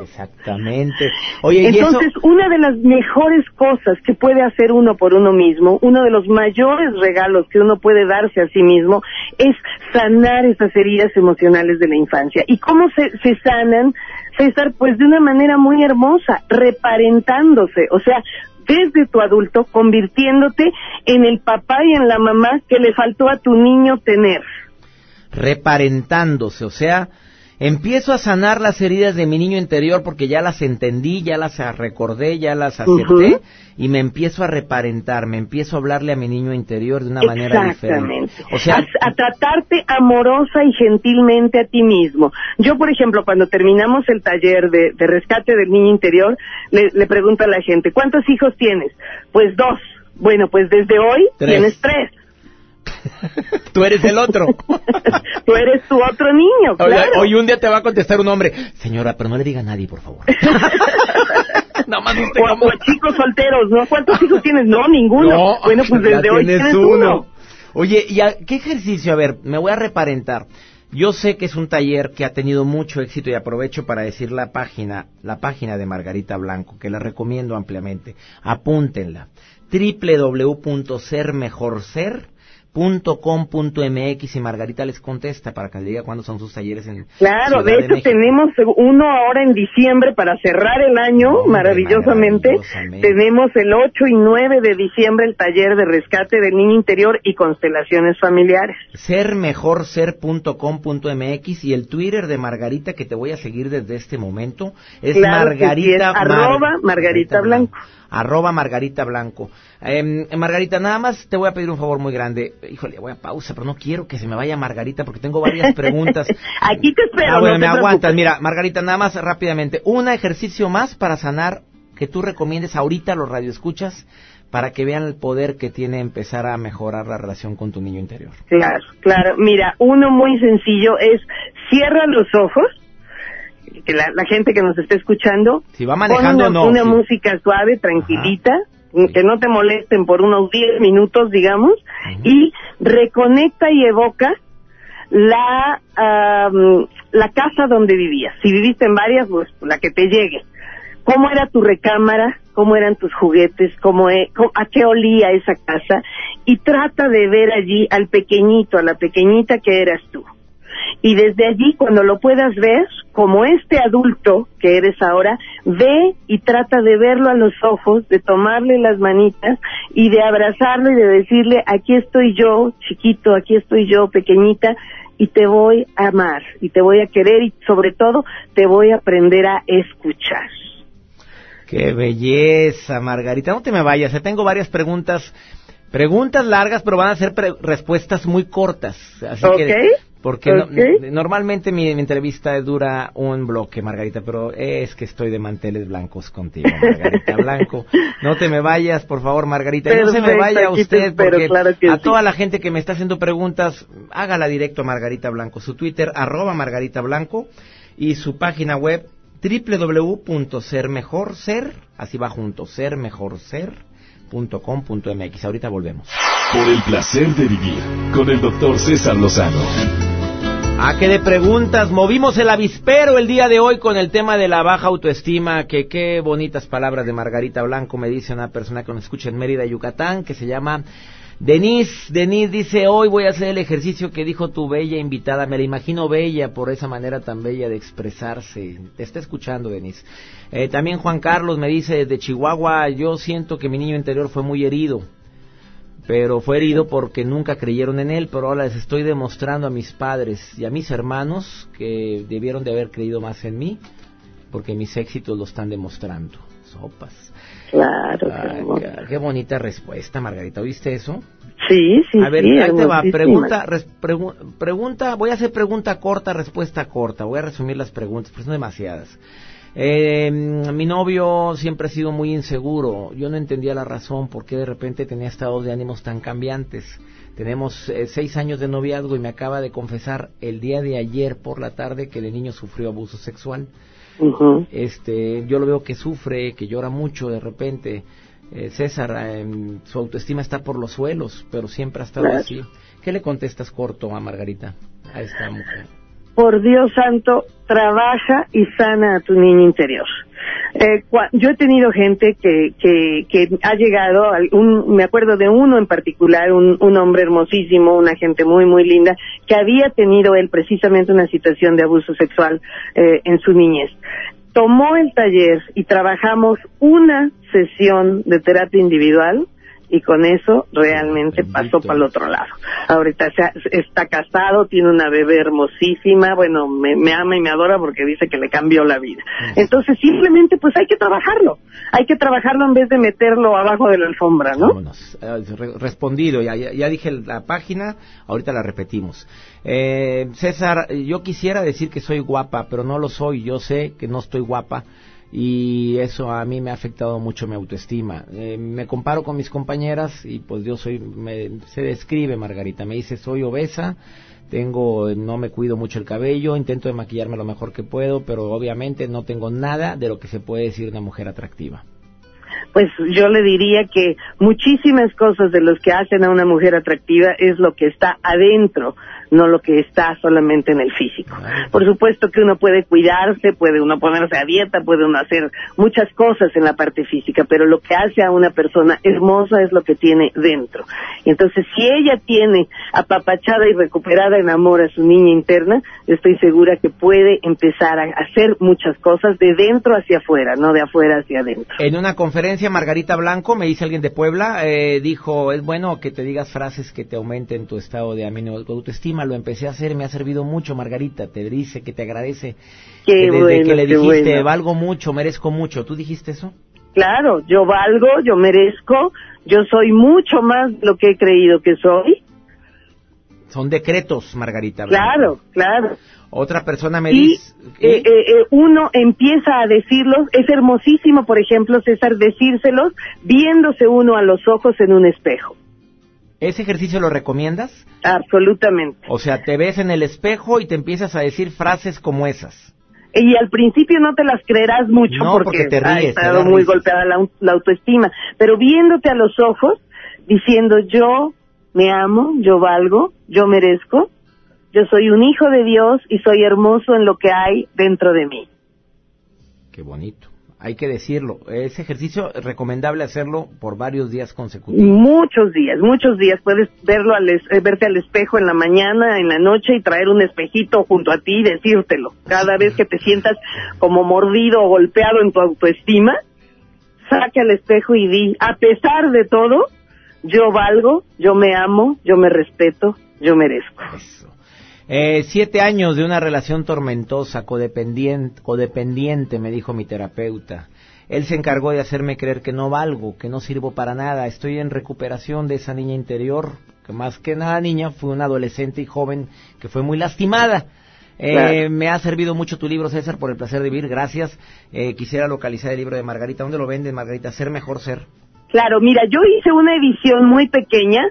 Speaker 4: Exactamente. Oye,
Speaker 6: Entonces,
Speaker 4: eso...
Speaker 6: una de las mejores cosas que puede hacer uno por uno mismo, uno de los mayores regalos que uno puede darse a sí mismo, es sanar esas heridas emocionales de la infancia. ¿Y cómo se, se sanan, César? Pues de una manera muy hermosa, reparentándose. O sea, desde tu adulto, convirtiéndote en el papá y en la mamá que le faltó a tu niño tener.
Speaker 4: reparentándose, o sea, empiezo a sanar las heridas de mi niño interior porque ya las entendí, ya las recordé, ya las acepté y me empiezo a reparentar, me empiezo a hablarle a mi niño interior de una manera diferente.
Speaker 6: Exactamente.
Speaker 4: O sea,
Speaker 6: a, a tratarte amorosa y gentilmente a ti mismo. Yo, por ejemplo, cuando terminamos el taller de, de rescate del niño interior, le, le pregunto a la gente, ¿cuántos hijos tienes? Pues dos. Bueno, pues desde hoy
Speaker 4: Tres.
Speaker 6: tienes tres.
Speaker 4: Tú eres el otro.
Speaker 6: Tú eres tu otro niño,
Speaker 4: Oye. Hoy un día te va a contestar un hombre, señora, pero no le diga a nadie, por favor. Nada más usted
Speaker 6: o,
Speaker 4: como-
Speaker 6: o chicos solteros, ¿no? ¿Cuántos hijos tienes? No, ninguno.
Speaker 4: No,
Speaker 6: bueno, pues desde hoy tienes uno.
Speaker 4: Oye, ¿y a- qué ejercicio? A ver, me voy a reparentar. Yo sé que es un taller que ha tenido mucho éxito y aprovecho para decir la página, la página de Margarita Blanco, que la recomiendo ampliamente. Apúntenla. www.sermejorser.com.mx y Margarita les contesta para que le diga cuándo son sus talleres en
Speaker 6: Claro,
Speaker 4: Ciudad
Speaker 6: de hecho tenemos uno ahora en diciembre para cerrar el año
Speaker 4: Hombre,
Speaker 6: maravillosamente.
Speaker 4: maravillosamente.
Speaker 6: Tenemos el 8 y 9 de diciembre el taller de rescate del niño interior y constelaciones familiares.
Speaker 4: sermejorser.com.mx y el Twitter de Margarita que te voy a seguir desde este momento es
Speaker 6: Claro sí,
Speaker 4: Margarita
Speaker 6: es arroba Margarita Blanco.
Speaker 4: Arroba Margarita Blanco. Em, Margarita, nada más te voy a pedir un favor muy grande. Híjole, voy a pausa, pero no quiero que se me vaya Margarita porque tengo varias preguntas.
Speaker 6: Aquí te espero.
Speaker 4: Ah, bueno,
Speaker 6: no
Speaker 4: me aguantas. Mira, Margarita, nada más rápidamente. Un ejercicio más para sanar que tú recomiendes ahorita a los radioescuchas para que vean el poder que tiene empezar a mejorar la relación con tu niño interior.
Speaker 6: Claro, claro. Mira, uno muy sencillo es cierra los ojos, que la, la gente que nos está escuchando,
Speaker 4: Si va manejando,
Speaker 6: pon una,
Speaker 4: no.
Speaker 6: una
Speaker 4: sí.
Speaker 6: música suave, tranquilita, que no te molesten por unos 10 minutos, digamos, y reconecta y evoca la la casa donde vivías. Si viviste en varias, pues la que te llegue. ¿Cómo era tu recámara? ¿Cómo eran tus juguetes? ¿Cómo e- cómo- ¿A qué olía esa casa? Y trata de ver allí al pequeñito, a la pequeñita que eras tú. Y desde allí, cuando lo puedas ver, como este adulto que eres ahora, ve y trata de verlo a los ojos, de tomarle las manitas y de abrazarlo y de decirle, aquí estoy yo, chiquito, aquí estoy yo, pequeñita, y te voy a amar, y te voy a querer, y sobre todo, te voy a aprender a escuchar.
Speaker 4: Qué belleza, Margarita. No te me vayas, tengo varias preguntas. Preguntas largas, pero van a ser pre- respuestas muy cortas. Así que, Porque no- normalmente mi, mi entrevista dura un bloque, Margarita, pero es que estoy de manteles blancos contigo, Margarita Blanco. No te me vayas, por favor, Margarita. No se me vaya usted,
Speaker 6: espero,
Speaker 4: porque
Speaker 6: claro
Speaker 4: a
Speaker 6: sí.
Speaker 4: toda la gente que me está haciendo preguntas, hágala directo a Margarita Blanco. Su Twitter, arroba Margarita Blanco, y su página web, www.sermejorser, así va junto, sermejorser.com.mx. Ahorita volvemos.
Speaker 1: Por el placer de vivir con el doctor César Lozano.
Speaker 4: Ah, que de preguntas. Movimos el avispero el día de hoy con el tema de la baja autoestima. Que qué bonitas palabras de Margarita Blanco me dice una persona que nos escucha en Mérida, Yucatán, que se llama Denise. Denise dice, hoy voy a hacer el ejercicio que dijo tu bella invitada. Me la imagino bella por esa manera tan bella de expresarse. Te está escuchando, Denise. Eh, también Juan Carlos me dice, de Chihuahua, yo siento que mi niño interior fue muy herido pero fue herido porque nunca creyeron en él, pero ahora les estoy demostrando a mis padres y a mis hermanos que debieron de haber creído más en mí, porque mis éxitos lo están demostrando. Sopas.
Speaker 6: Claro,
Speaker 4: Ay, qué, qué bonita respuesta, Margarita. ¿Oíste eso?
Speaker 6: Sí, sí,
Speaker 4: a ver,
Speaker 6: sí,
Speaker 4: ahí te va. Pregunta, res- pregu- pregunta, voy a hacer pregunta corta, respuesta corta. Voy a resumir las preguntas, pero son demasiadas. Eh, mi novio siempre ha sido muy inseguro. Yo no entendía la razón por qué de repente tenía estados de ánimos tan cambiantes. Tenemos eh, seis años de noviazgo y me acaba de confesar el día de ayer por la tarde que el niño sufrió abuso sexual. Este, yo lo veo que sufre, que llora mucho de repente. Eh, César, em, su autoestima está por los suelos, pero siempre ha estado así. ¿Qué le contestas corto a Margarita, a esta mujer?
Speaker 6: Por Dios santo, trabaja y sana a tu niño interior. Eh, yo he tenido gente que, que, que ha llegado, un, me acuerdo de uno en particular, un, un hombre hermosísimo, una gente muy, muy linda, que había tenido él precisamente una situación de abuso sexual eh, en su niñez. Tomó el taller y trabajamos una sesión de terapia individual y con eso realmente
Speaker 4: Bendito.
Speaker 6: pasó para el otro lado. Ahorita está casado, tiene una bebé hermosísima, bueno, me, me ama y me adora porque dice que le cambió la vida. Entonces simplemente pues hay que trabajarlo, hay que trabajarlo en vez de meterlo abajo de la alfombra, ¿no?
Speaker 4: Vámonos. Eh, re- respondido, ya, ya, ya dije la página, ahorita la repetimos. Eh, César, yo quisiera decir que soy guapa, pero no lo soy. Yo sé que no estoy guapa y eso a mí me ha afectado mucho mi autoestima. Eh, me comparo con mis compañeras y pues yo soy, me- se describe Margarita, me dice soy obesa, tengo, no me cuido mucho el cabello, intento de maquillarme lo mejor que puedo, pero obviamente no tengo nada de lo que se puede decir de una mujer atractiva.
Speaker 6: pues yo le diría que muchísimas cosas de los que hacen a una mujer atractiva es lo que está adentro, no lo que está solamente en el físico. Por supuesto que uno puede cuidarse, puede uno ponerse a dieta, puede uno hacer muchas cosas en la parte física, pero lo que hace a una persona hermosa es lo que tiene dentro. Y entonces, si ella tiene apapachada y recuperada en amor a su niña interna, estoy segura que puede empezar a hacer muchas cosas de dentro hacia afuera, no de afuera hacia adentro.
Speaker 4: En una conferencia, Margarita Blanco, me dice alguien de Puebla, eh, dijo, es bueno que te digas frases que te aumenten tu estado de ánimo, tu Lo empecé a hacer, me ha servido mucho, Margarita. Te dice que te agradece.
Speaker 6: Qué
Speaker 4: que desde
Speaker 6: bueno,
Speaker 4: que le dijiste,
Speaker 6: bueno.
Speaker 4: valgo mucho, merezco mucho. ¿Tú dijiste eso?
Speaker 6: Claro, yo valgo, yo merezco, yo soy mucho más de lo que he creído que soy.
Speaker 4: Son decretos, Margarita.
Speaker 6: Claro, claro.
Speaker 4: Otra persona me
Speaker 6: y
Speaker 4: dice...
Speaker 6: eh, eh, eh, uno empieza a decirlos, es hermosísimo, por ejemplo, César, decírselos viéndose uno a los ojos en un espejo.
Speaker 4: ¿Ese ejercicio lo recomiendas?
Speaker 6: Absolutamente.
Speaker 4: O sea, te ves en el espejo y te empiezas a decir frases como esas.
Speaker 6: Y al principio no te las creerás mucho
Speaker 4: No,
Speaker 6: porque,
Speaker 4: porque te
Speaker 6: ha
Speaker 4: ríes,
Speaker 6: estado muy
Speaker 4: risas.
Speaker 6: golpeada la, la autoestima, pero viéndote a los ojos, diciendo yo me amo, yo valgo, yo merezco, yo soy un hijo de Dios y soy hermoso en lo que hay dentro de mí.
Speaker 4: Qué bonito. Hay que decirlo. Ese ejercicio es recomendable hacerlo por varios días consecutivos.
Speaker 6: Muchos días, muchos días. Puedes verlo al es- eh, verte al espejo en la mañana, en la noche y traer un espejito junto a ti y decírtelo. Cada vez que te sientas como mordido o golpeado en tu autoestima, saque al espejo y di, a pesar de todo, yo valgo, yo me amo, yo me respeto, yo merezco.
Speaker 4: Eso. Eh, siete años de una relación tormentosa, codependiente, codependiente, me dijo mi terapeuta. Él se encargó de hacerme creer que no valgo, que no sirvo para nada. Estoy en recuperación de esa niña interior, que más que nada niña fue una adolescente y joven que fue muy lastimada. Eh,
Speaker 6: Claro.
Speaker 4: Me ha servido mucho tu libro, César, por el placer de vivir. Gracias. Eh, quisiera localizar el libro de Margarita. ¿Dónde lo venden, Margarita? Ser mejor ser.
Speaker 6: Claro, mira, yo hice una edición muy pequeña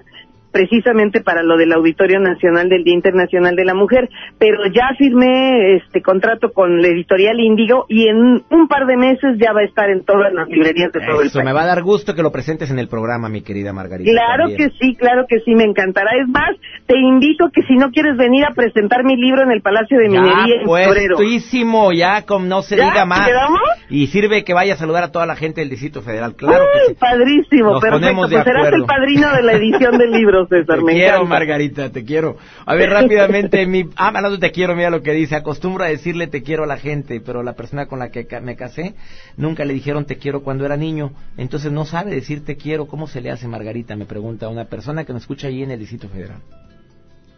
Speaker 6: precisamente para lo del Auditorio Nacional del Día Internacional de la Mujer, pero ya firmé este contrato con la editorial Índigo y en un par de meses ya va a estar en todas las librerías de todo el
Speaker 4: Eso,
Speaker 6: país.
Speaker 4: me va a dar gusto que lo presentes en el programa, mi querida Margarita.
Speaker 6: Claro
Speaker 4: también.
Speaker 6: que sí, claro que sí, me encantará. Es más, te invito que si no quieres venir a presentar mi libro en el Palacio de Minería en
Speaker 4: pues, puestísimo, ya como no se
Speaker 6: ¿Ya?
Speaker 4: diga más.
Speaker 6: ¿Quedamos?
Speaker 4: Y sirve que vaya a saludar a toda la gente del Distrito Federal, claro
Speaker 6: Uy,
Speaker 4: que sí.
Speaker 6: padrísimo,
Speaker 4: Nos
Speaker 6: perfecto. Pues serás el padrino de la edición del libro, César.
Speaker 4: Te
Speaker 6: me
Speaker 4: quiero,
Speaker 6: encanta.
Speaker 4: Margarita, te quiero. A ver, rápidamente, mi... Ah, de te quiero, mira lo que dice. Acostumbro a decirle te quiero a la gente, pero la persona con la que me casé nunca le dijeron te quiero cuando era niño. Entonces no sabe decir te quiero. ¿Cómo se le hace, Margarita? Me pregunta una persona que nos escucha allí en el Distrito Federal.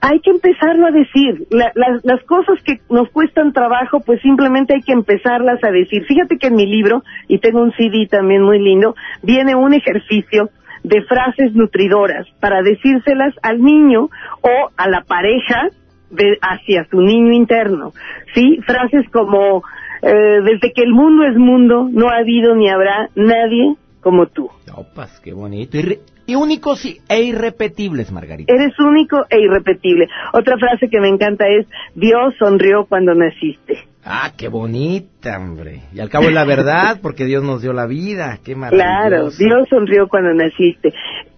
Speaker 6: hay que empezarlo a decir. La- las, las cosas que nos cuestan trabajo, pues simplemente hay que empezarlas a decir. Fíjate que en mi libro, y tengo un CD también muy lindo, viene un ejercicio de frases nutridoras para decírselas al niño o a la pareja de, hacia su niño interno. ¿Sí? Frases como, eh, desde que el mundo es mundo, no ha habido ni habrá nadie como tú.
Speaker 4: Opas, qué bonito. Y, únicos y- e irrepetibles, Margarita.
Speaker 6: Eres único e irrepetible. Otra frase que me encanta es, Dios sonrió cuando naciste.
Speaker 4: Ah, qué bonita, hombre. Y al cabo es la verdad, porque Dios nos dio la vida. Qué
Speaker 6: Claro,
Speaker 4: maravilloso.
Speaker 6: Dios sonrió cuando naciste.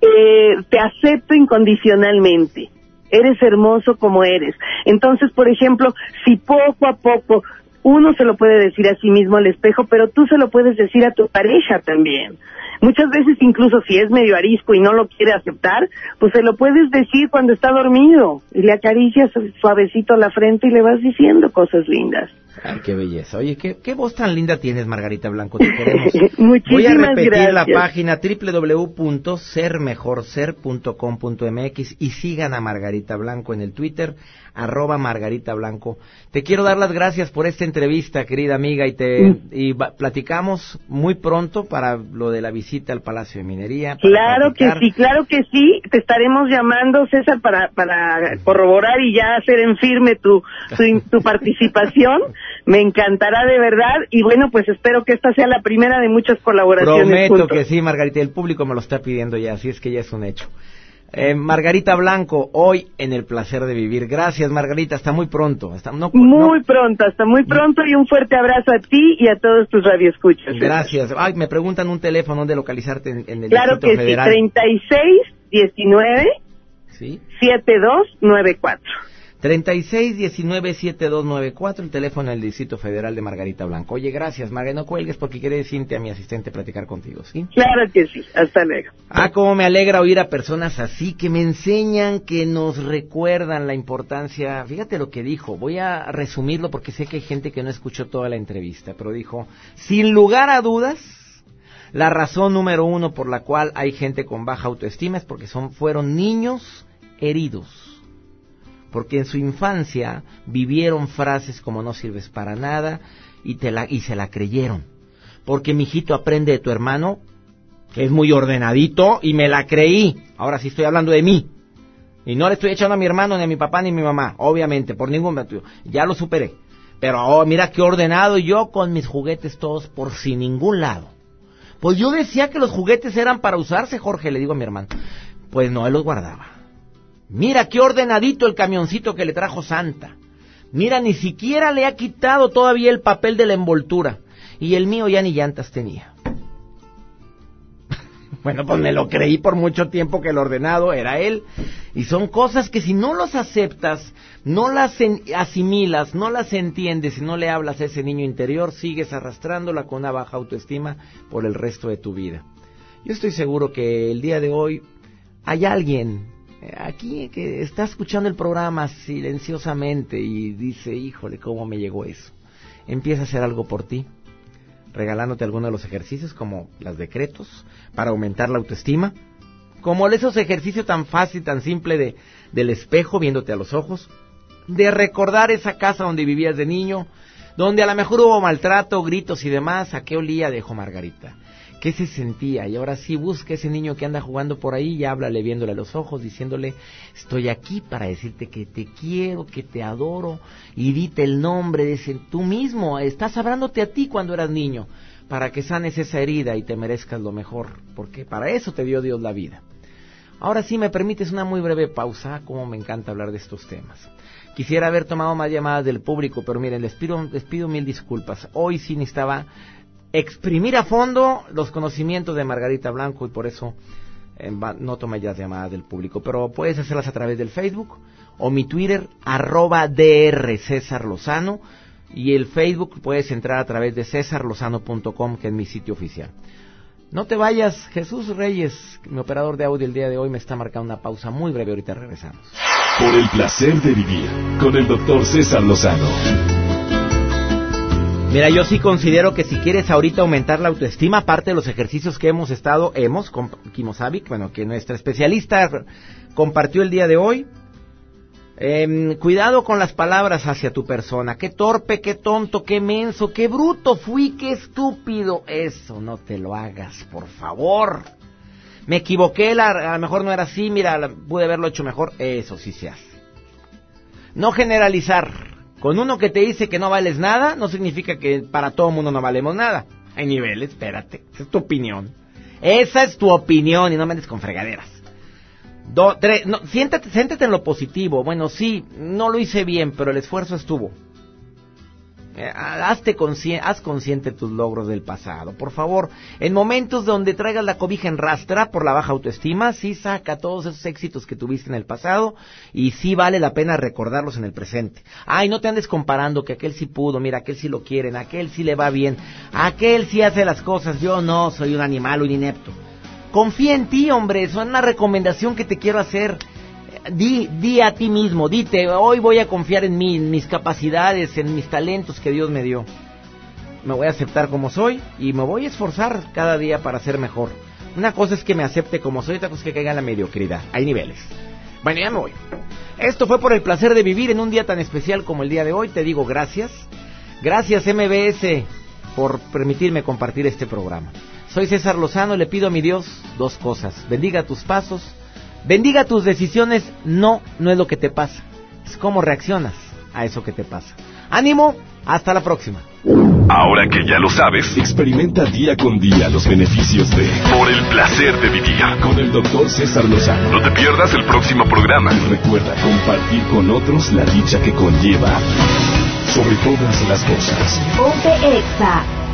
Speaker 6: Eh, te acepto incondicionalmente. Eres hermoso como eres. Entonces, por ejemplo, si poco a poco uno se lo puede decir a sí mismo al espejo, pero tú se lo puedes decir a tu pareja también. Muchas veces, incluso si es medio arisco y no lo quiere aceptar, pues se lo puedes decir cuando está dormido y le acaricias suavecito la frente y le vas diciendo cosas lindas.
Speaker 4: Ay, qué belleza. Oye, ¿qué, qué voz tan linda tienes, Margarita Blanco. Te queremos.
Speaker 6: Muchísimas
Speaker 4: Voy a repetir la
Speaker 6: gracias.
Speaker 4: página www.sermejorser.com.mx y sigan a Margarita Blanco en el Twitter, arroba Margarita Blanco. Te quiero dar las gracias por esta entrevista, querida amiga, y te
Speaker 6: Mm.
Speaker 4: y platicamos muy pronto para lo de la visita al Palacio de Minería.
Speaker 6: Claro que sí, claro que sí. Te estaremos llamando, César, para, para corroborar y ya hacer en firme tu, tu, tu participación. Me encantará de verdad. Y bueno, pues espero que esta sea la primera de muchas colaboraciones.
Speaker 4: Prometo
Speaker 6: juntos.
Speaker 4: que sí, Margarita. El público me lo está pidiendo ya, así es que ya es un hecho. Eh, Margarita Blanco, hoy en el placer de vivir. Gracias, Margarita. Hasta muy pronto. Hasta, no,
Speaker 6: Muy
Speaker 4: no-
Speaker 6: pronto, hasta muy pronto y un fuerte abrazo a ti y a todos tus radioescuchas.
Speaker 4: Gracias. Ay, me preguntan un teléfono donde localizarte en, en el
Speaker 6: Claro
Speaker 4: Distrito
Speaker 6: que
Speaker 4: Federal.
Speaker 6: sí, 36 19
Speaker 4: Sí.
Speaker 6: 7294.
Speaker 4: 36 19 7294, el teléfono del Distrito Federal de Margarita Blanco. Oye, gracias, Margarita. No cuelgues porque quiere Cintia, mi asistente, platicar contigo, ¿sí?
Speaker 6: Claro que sí. Hasta luego.
Speaker 4: Ah, cómo me alegra oír a personas así que me enseñan, que nos recuerdan la importancia. Fíjate lo que dijo. Voy a resumirlo porque sé que hay gente que no escuchó toda la entrevista, pero dijo, sin lugar a dudas, la razón número uno por la cual hay gente con baja autoestima es porque son, fueron niños heridos. Porque en su infancia vivieron frases como no sirves para nada y, te la, y se la creyeron. Porque mi hijito aprende de tu hermano que es muy ordenadito y me la creí. Ahora sí estoy hablando de mí. Y no le estoy echando a mi hermano, ni a mi papá, ni a mi mamá, obviamente, por ningún motivo. Ya lo superé. Pero oh, mira qué ordenado yo con mis juguetes todos por sin ningún lado. Pues yo decía que los juguetes eran para usarse, Jorge, le digo a mi hermano. Pues no, él los guardaba. Mira qué ordenadito el camioncito que le trajo Santa. Mira, ni siquiera le ha quitado todavía el papel de la envoltura. Y el mío ya ni llantas tenía. Bueno, pues me lo creí por mucho tiempo que el ordenado era él. Y son cosas que si no los aceptas, no las asimilas, no las entiendes y no le hablas a ese niño interior, sigues arrastrándola con una baja autoestima por el resto de tu vida. Yo estoy seguro que el día de hoy hay alguien aquí que está escuchando el programa silenciosamente y dice, híjole, ¿cómo me llegó eso? Empieza a hacer algo por ti regalándote algunos de los ejercicios como los decretos para aumentar la autoestima, como esos ejercicios tan fácil, tan simple de, del espejo viéndote a los ojos, de recordar esa casa donde vivías de niño, donde a lo mejor hubo maltrato, gritos y demás, ¿a qué olía? Dejo Margarita qué se sentía. Y ahora sí, busca ese niño que anda jugando por ahí y háblale viéndole a los ojos, diciéndole, estoy aquí para decirte que te quiero, que te adoro, y dite el nombre de ese tú mismo. Estás hablándote a ti cuando eras niño, para que sanes esa herida y te merezcas lo mejor, porque para eso te dio Dios la vida. Ahora sí, me permites una muy breve pausa, como me encanta hablar de estos temas. Quisiera haber tomado más llamadas del público, pero miren, les pido, les pido mil disculpas. Hoy sí necesitaba exprimir a fondo los conocimientos de Margarita Blanco y por eso eh, no tomé ya llamadas del público, pero puedes hacerlas a través del Facebook o mi Twitter, arroba DR César Lozano, y el Facebook puedes entrar a través de cesarlozano.com, que es mi sitio oficial. No te vayas, Jesús Reyes, mi operador de audio el día de hoy me está marcando una pausa muy breve, ahorita regresamos.
Speaker 1: Por el placer de vivir con el doctor César Lozano.
Speaker 4: Mira, yo sí considero que si quieres ahorita aumentar la autoestima, aparte de los ejercicios que hemos estado, hemos, con Kimosavic, bueno, que nuestra especialista compartió el día de hoy, em, cuidado con las palabras hacia tu persona. Qué torpe, qué tonto, qué menso, qué bruto fui, qué estúpido. Eso no te lo hagas, por favor. Me equivoqué, a lo mejor no era así, mira, pude haberlo hecho mejor. Eso sí se hace. No generalizar. Con uno que te dice que no vales nada, no significa que para todo mundo no valemos nada. Hay niveles, espérate, esa es tu opinión. Esa es tu opinión y no me andes con fregaderas. siéntate, siéntate en lo positivo. Bueno, sí, no lo hice bien, pero el esfuerzo estuvo. Eh, hazte haz consciente tus logros del pasado. Por favor, en momentos donde traigas la cobija en rastra por la baja autoestima, sí saca todos esos éxitos que tuviste en el pasado y sí vale la pena recordarlos en el presente. Ay, no te andes comparando que aquel sí pudo, mira, aquel sí lo quieren, aquel sí le va bien, aquel sí hace las cosas, yo no, soy un animal, un inepto. Confía en ti, hombre, eso es una recomendación que te quiero hacer di, di a ti mismo, dite, hoy voy a confiar en mí, en mis capacidades, en mis talentos que Dios me dio. Me voy a aceptar como soy y me voy a esforzar cada día para ser mejor. Una cosa es que me acepte como soy, otra cosa es que caiga en la mediocridad. Hay niveles. Bueno, ya me voy. Esto fue por el placer de vivir en un día tan especial como el día de hoy. Te digo gracias. Gracias MBS por permitirme compartir este programa. Soy César Lozano, le pido a mi Dios dos cosas. Bendiga tus pasos Bendiga tus decisiones, no, no es lo que te pasa, es cómo reaccionas a eso que te pasa. Ánimo, hasta la próxima.
Speaker 2: Ahora que ya lo sabes,
Speaker 1: experimenta día con día los beneficios de
Speaker 2: Por el placer de vivir
Speaker 1: con el doctor César Lozano.
Speaker 2: No te pierdas el próximo programa.
Speaker 1: recuerda compartir con otros la dicha que conlleva sobre todas las cosas.
Speaker 3: Ponte Exa